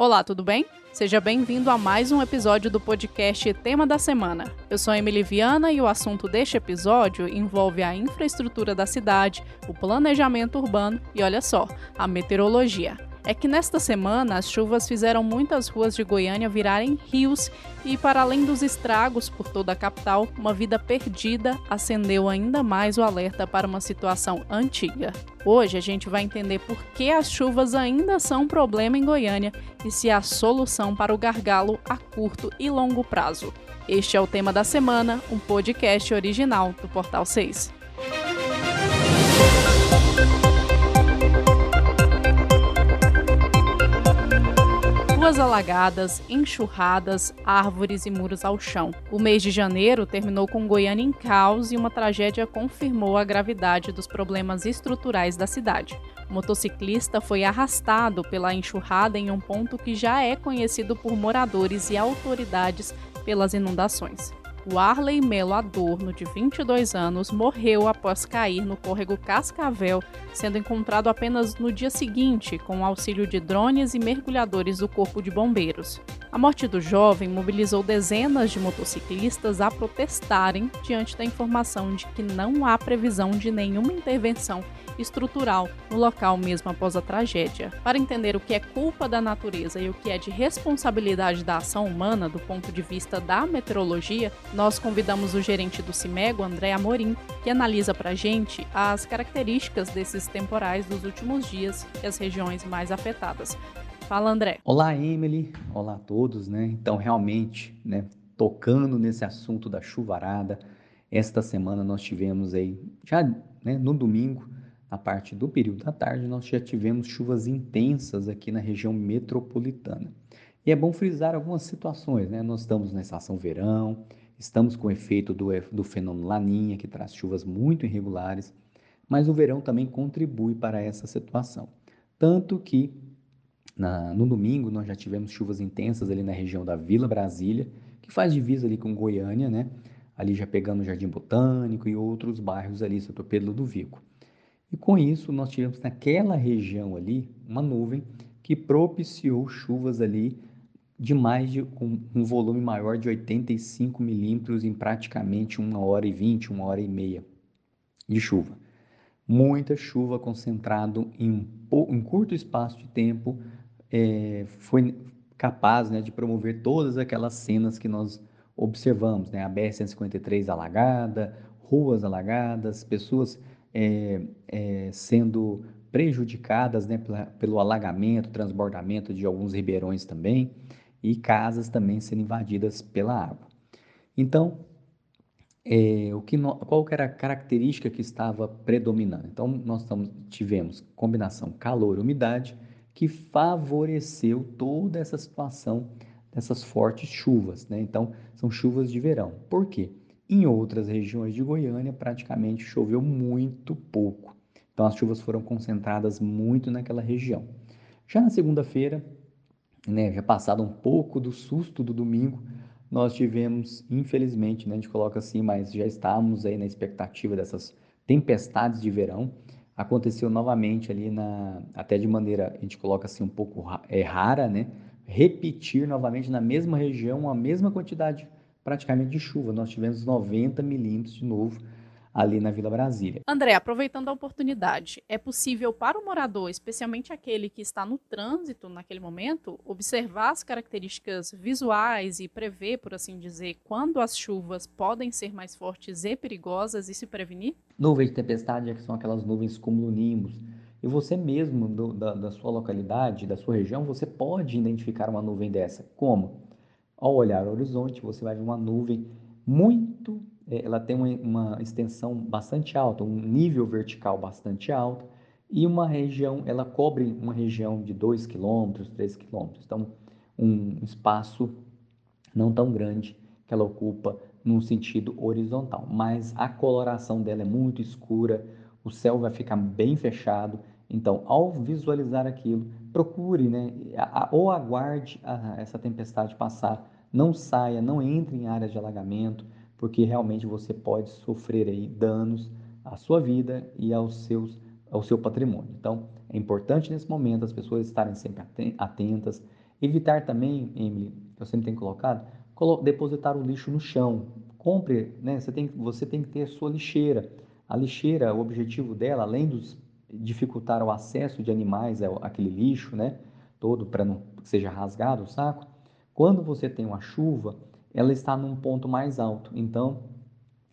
Olá, tudo bem? Seja bem-vindo a mais um episódio do podcast Tema da Semana. Eu sou Emily Viana e o assunto deste episódio envolve a infraestrutura da cidade, o planejamento urbano e, olha só, a meteorologia é que nesta semana as chuvas fizeram muitas ruas de Goiânia virarem rios e, para além dos estragos por toda a capital, uma vida perdida acendeu ainda mais o alerta para uma situação antiga. Hoje a gente vai entender por que as chuvas ainda são um problema em Goiânia e se há solução para o gargalo a curto e longo prazo. Este é o tema da semana, um podcast original do Portal 6. Ruas alagadas, enxurradas, árvores e muros ao chão. O mês de janeiro terminou com Goiânia em caos e uma tragédia confirmou a gravidade dos problemas estruturais da cidade. O motociclista foi arrastado pela enxurrada em um ponto que já é conhecido por moradores e autoridades pelas inundações. O Arley Melo Adorno, de 22 anos, morreu após cair no córrego Cascavel, sendo encontrado apenas no dia seguinte, com o auxílio de drones e mergulhadores do Corpo de Bombeiros. A morte do jovem mobilizou dezenas de motociclistas a protestarem diante da informação de que não há previsão de nenhuma intervenção estrutural no local mesmo após a tragédia. Para entender o que é culpa da natureza e o que é de responsabilidade da ação humana do ponto de vista da meteorologia, nós convidamos o gerente do CIMEGO, André Amorim, que analisa para a gente as características desses temporais dos últimos dias e as regiões mais afetadas. Fala, André. Olá, Emily. Olá a todos, né? Então, realmente, né, tocando nesse assunto da chuvarada, esta semana nós tivemos aí, já né, no domingo, na parte do período da tarde, nós já tivemos chuvas intensas aqui na região metropolitana. E é bom frisar algumas situações, né? Nós estamos na estação verão, estamos com o efeito do, do fenômeno Laninha, que traz chuvas muito irregulares, mas o verão também contribui para essa situação. Tanto que na, no domingo nós já tivemos chuvas intensas ali na região da Vila Brasília, que faz divisa ali com Goiânia, né? Ali já pegando o Jardim Botânico e outros bairros ali, São Pedro do Vico. E com isso, nós tivemos naquela região ali uma nuvem que propiciou chuvas ali de mais de um, um volume maior de 85 milímetros em praticamente uma hora e vinte, uma hora e meia de chuva. Muita chuva concentrado em um, um curto espaço de tempo é, foi capaz né, de promover todas aquelas cenas que nós observamos, né? A BR-153 alagada, ruas alagadas, pessoas é, é, sendo prejudicadas né, pela, pelo alagamento, transbordamento de alguns ribeirões também, e casas também sendo invadidas pela água. Então, é, o que no, qual que era a característica que estava predominando? Então, nós tivemos combinação calor-umidade que favoreceu toda essa situação dessas fortes chuvas. Né? Então, são chuvas de verão. Por quê? Em outras regiões de Goiânia, praticamente choveu muito pouco. Então, as chuvas foram concentradas muito naquela região. Já na segunda-feira, né, já passado um pouco do susto do domingo, nós tivemos, infelizmente, né, a gente coloca assim, mas já estávamos aí na expectativa dessas tempestades de verão. Aconteceu novamente ali na, até de maneira, a gente coloca assim um pouco é, rara, né? Repetir novamente na mesma região a mesma quantidade praticamente de chuva. Nós tivemos 90 milímetros de novo ali na Vila Brasília. André, aproveitando a oportunidade, é possível para o morador, especialmente aquele que está no trânsito naquele momento, observar as características visuais e prever, por assim dizer, quando as chuvas podem ser mais fortes e perigosas e se prevenir? Nuvens de tempestade é que são aquelas nuvens cumulonimbus. E você mesmo, do, da, da sua localidade, da sua região, você pode identificar uma nuvem dessa. Como? Ao olhar o horizonte, você vai ver uma nuvem muito, é, ela tem uma, extensão bastante alta, um nível vertical bastante alto, e uma região, ela cobre uma região de 2 km, 3 km. Então, um espaço não tão grande que ela ocupa no sentido horizontal, mas a coloração dela é muito escura, o céu vai ficar bem fechado. Então, ao visualizar aquilo, procure, né, ou aguarde a, essa tempestade passar, não saia, não entre em áreas de alagamento, porque realmente você pode sofrer aí danos à sua vida e aos seus, ao seu patrimônio. Então, é importante nesse momento as pessoas estarem sempre atentas, Evitar também, Emily, eu sempre tenho colocado, depositar o lixo no chão. Compre, né? Você tem, você tem que ter a sua lixeira. A lixeira, o objetivo dela, além de dificultar o acesso de animais àquele lixo, né? Todo para não que seja rasgado o saco. Quando você tem uma chuva, ela está num ponto mais alto. Então,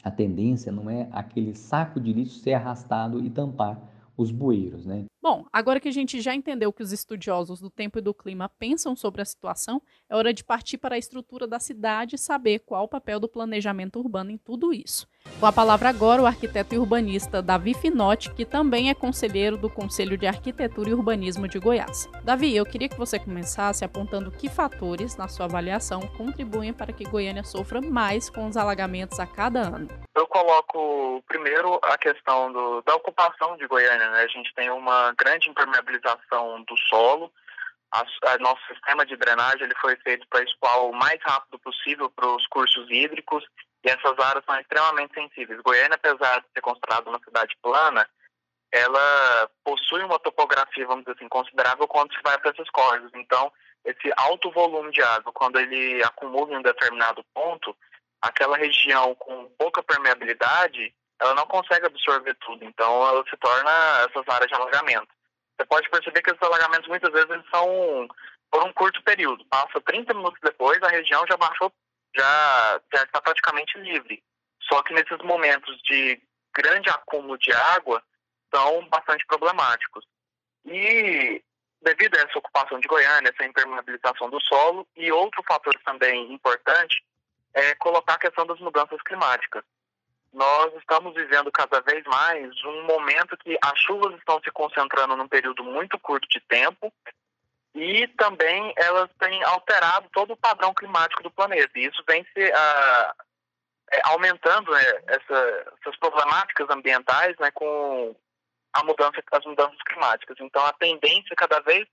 a tendência não é aquele saco de lixo ser arrastado e tampar os bueiros, né? Bom, agora que a gente já entendeu que os estudiosos do tempo e do clima pensam sobre a situação, é hora de partir para a estrutura da cidade e saber qual o papel do planejamento urbano em tudo isso. Com a palavra agora o arquiteto e urbanista Davi Finotti, que também é conselheiro do Conselho de Arquitetura e Urbanismo de Goiás. Davi, eu queria que você começasse apontando que fatores, na sua avaliação, contribuem para que Goiânia sofra mais com os alagamentos a cada ano. Eu coloco primeiro a questão do, da ocupação de Goiânia. Né? A gente tem uma grande impermeabilização do solo. A, a, nosso sistema de drenagem ele foi feito para escoar o mais rápido possível para os cursos hídricos e essas áreas são extremamente sensíveis. Goiânia, apesar de ser considerada uma cidade plana, ela possui uma topografia, vamos dizer assim, considerável quando se vai para esses córregos. Então, esse alto volume de água, quando ele acumula em um determinado ponto, aquela região com pouca permeabilidade, ela não consegue absorver tudo, então ela se torna essas áreas de alagamento. Você pode perceber que esses alagamentos muitas vezes eles são por um curto período. Passa 30 minutos depois, a região já baixou, já está praticamente livre. Só que nesses momentos de grande acúmulo de água, são bastante problemáticos. E devido a essa ocupação de Goiânia, essa impermeabilização do solo, e outro fator também importante é colocar a questão das mudanças climáticas nós estamos vivendo cada vez mais um momento que as chuvas estão se concentrando num período muito curto de tempo e também elas têm alterado todo o padrão climático do planeta. E isso vem se uh, é, aumentando né, essa, essas problemáticas ambientais né, com a mudança, as mudanças climáticas. Então, a tendência cada vez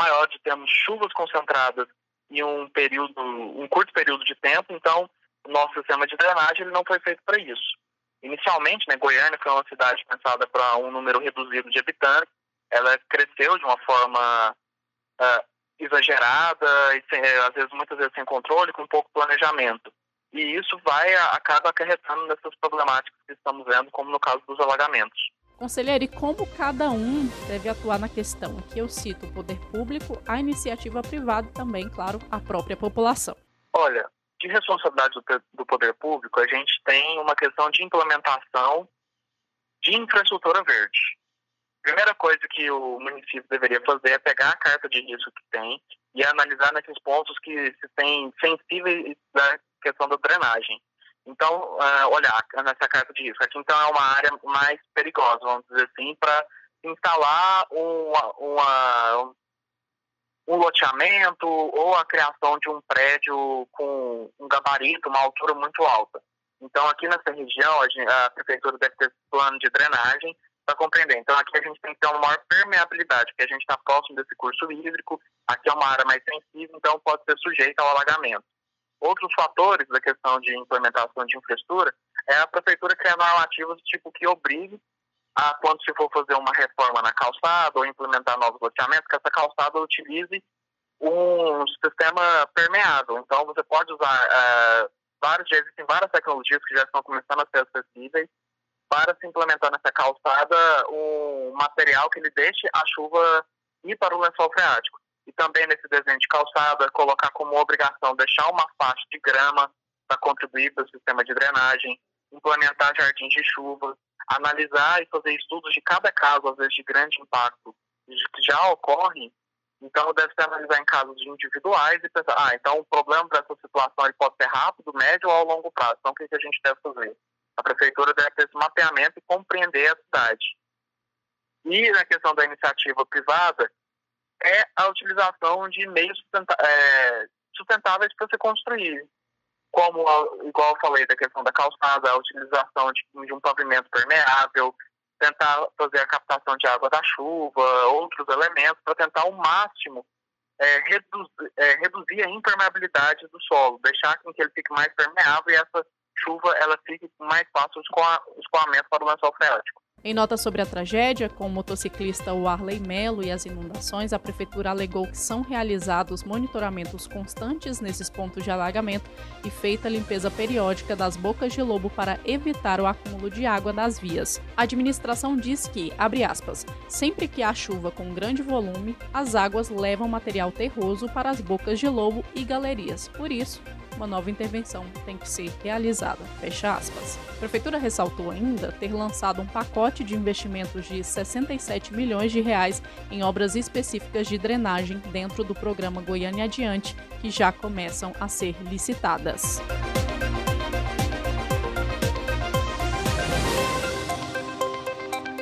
maior de termos chuvas concentradas em um período, um curto período de tempo. Então, o nosso sistema de drenagem ele não foi feito para isso. Inicialmente, né, Goiânia foi uma cidade pensada para um número reduzido de habitantes. Ela cresceu de uma forma uh, exagerada e sem, eh, às vezes muitas vezes sem controle, com pouco planejamento. E isso vai acaba acarretando nessas problemáticas que estamos vendo, como no caso dos alagamentos. Conselheiro, e como cada um deve atuar na questão? Aqui eu cito o poder público, a iniciativa privada e também, claro, a própria população. Olha, de responsabilidade do, poder público, a gente tem uma questão de implementação de infraestrutura verde. Primeira coisa que o município deveria fazer é pegar a carta de risco que tem e analisar nesses pontos que se tem sensíveis da questão da drenagem. Então, uh, olhar nessa carta de risco. Aqui, então, é uma área mais perigosa, vamos dizer assim, para instalar uma, uma, um loteamento ou a criação de um prédio com um gabarito, uma altura muito alta. Então, aqui nessa região, a, gente, a prefeitura deve ter plano de drenagem para compreender. Então, aqui a gente tem que ter uma maior permeabilidade, porque a gente está próximo desse curso hídrico, aqui é uma área mais sensível, então pode ser sujeita ao alagamento. Outros fatores da questão de implementação de infraestrutura é a prefeitura criar normativas tipo que obrigue a quando se for fazer uma reforma na calçada ou implementar novos loteamentos, que essa calçada utilize um sistema permeável. Então, você pode usar uh, vários, existem várias tecnologias que já estão começando a ser acessíveis para se implementar nessa calçada um material que ele deixe a chuva ir para o lençol freático. E também nesse desenho de calçada, colocar como obrigação deixar uma faixa de grama para contribuir para o sistema de drenagem, implementar jardins de chuva, analisar e fazer estudos de cada caso, às vezes de grande impacto, que já ocorre, então deve ser analisar em casos individuais e pensar, ah, então o problema dessa situação ele pode ser rápido, médio ou longo prazo. Então o que, que a gente deve fazer? A prefeitura deve ter esse mapeamento e compreender a cidade. E na questão da iniciativa privada, é a utilização de meios é, sustentáveis para se construir como, igual eu falei da questão da calçada, a utilização de, de um pavimento permeável, tentar fazer a captação de água da chuva, outros elementos, para tentar ao máximo é, reduzir, é, reduzir a impermeabilidade do solo, deixar com que ele fique mais permeável e essa chuva ela fique mais fácil o escoamento para o lençol freático. Em nota sobre a tragédia, com o motociclista Warley Melo e as inundações, a prefeitura alegou que são realizados monitoramentos constantes nesses pontos de alagamento e feita limpeza periódica das bocas de lobo para evitar o acúmulo de água nas vias. A administração diz que, abre aspas, sempre que há chuva com grande volume, as águas levam material terroso para as bocas de lobo e galerias. Por isso, uma nova intervenção tem que ser realizada. Fecha aspas. A prefeitura ressaltou ainda ter lançado um pacote de investimentos de 67 milhões de reais em obras específicas de drenagem dentro do programa Goiânia Adiante, que já começam a ser licitadas.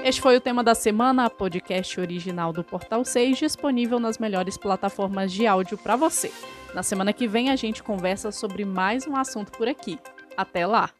Este foi o tema da semana, podcast original do Portal 6, disponível nas melhores plataformas de áudio para você. Na semana que vem a gente conversa sobre mais um assunto por aqui. Até lá!